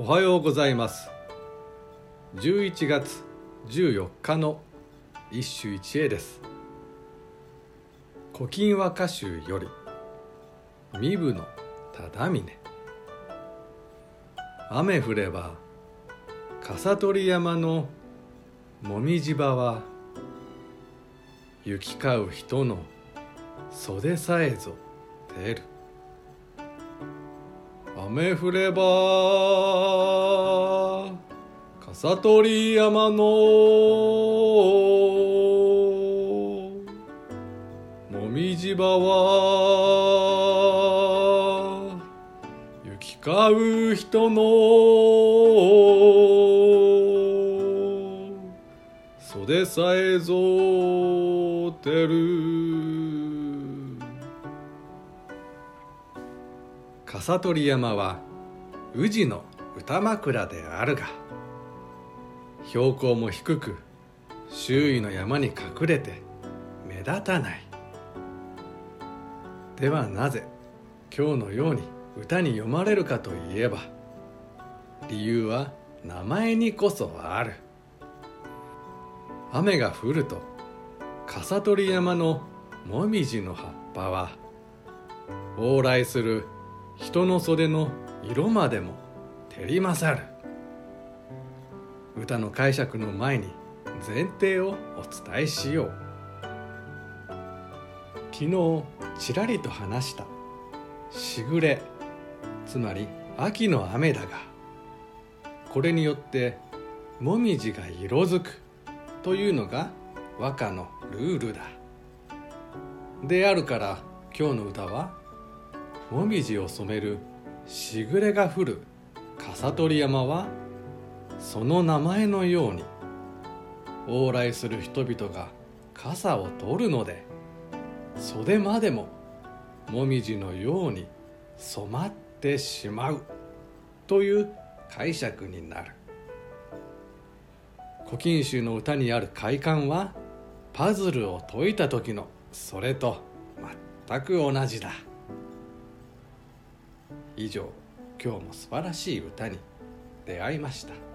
おはようございます。11月14日の一首一会です「古今和歌集」より「身分の忠峰」雨降れば笠取山のもみじ場は行き交う人の袖さえぞ出る。雨降れば笠取山のもみじ場は行き交う人の袖さえぞてる。笠取山は宇治の歌枕であるが標高も低く周囲の山に隠れて目立たない。ではなぜ今日のように歌に読まれるかといえば理由は名前にこそある。雨が降ると笠取山のもみじの葉っぱは往来する人の袖の色までも照り勝る。歌の解釈の前に前提をお伝えしよう。昨日ちらりと話した。しぐれ。つまり秋の雨だが。これによってもみじが色づく。というのが和歌のルールだ。であるから今日の歌はもみじを染めるしぐれが降る笠取山はその名前のように往来する人々が傘を取るので袖までももみじのように染まってしまうという解釈になる古今集の歌にある快感はパズルを解いた時のそれと全く同じだ。以上今日も素晴らしい歌に出会いました。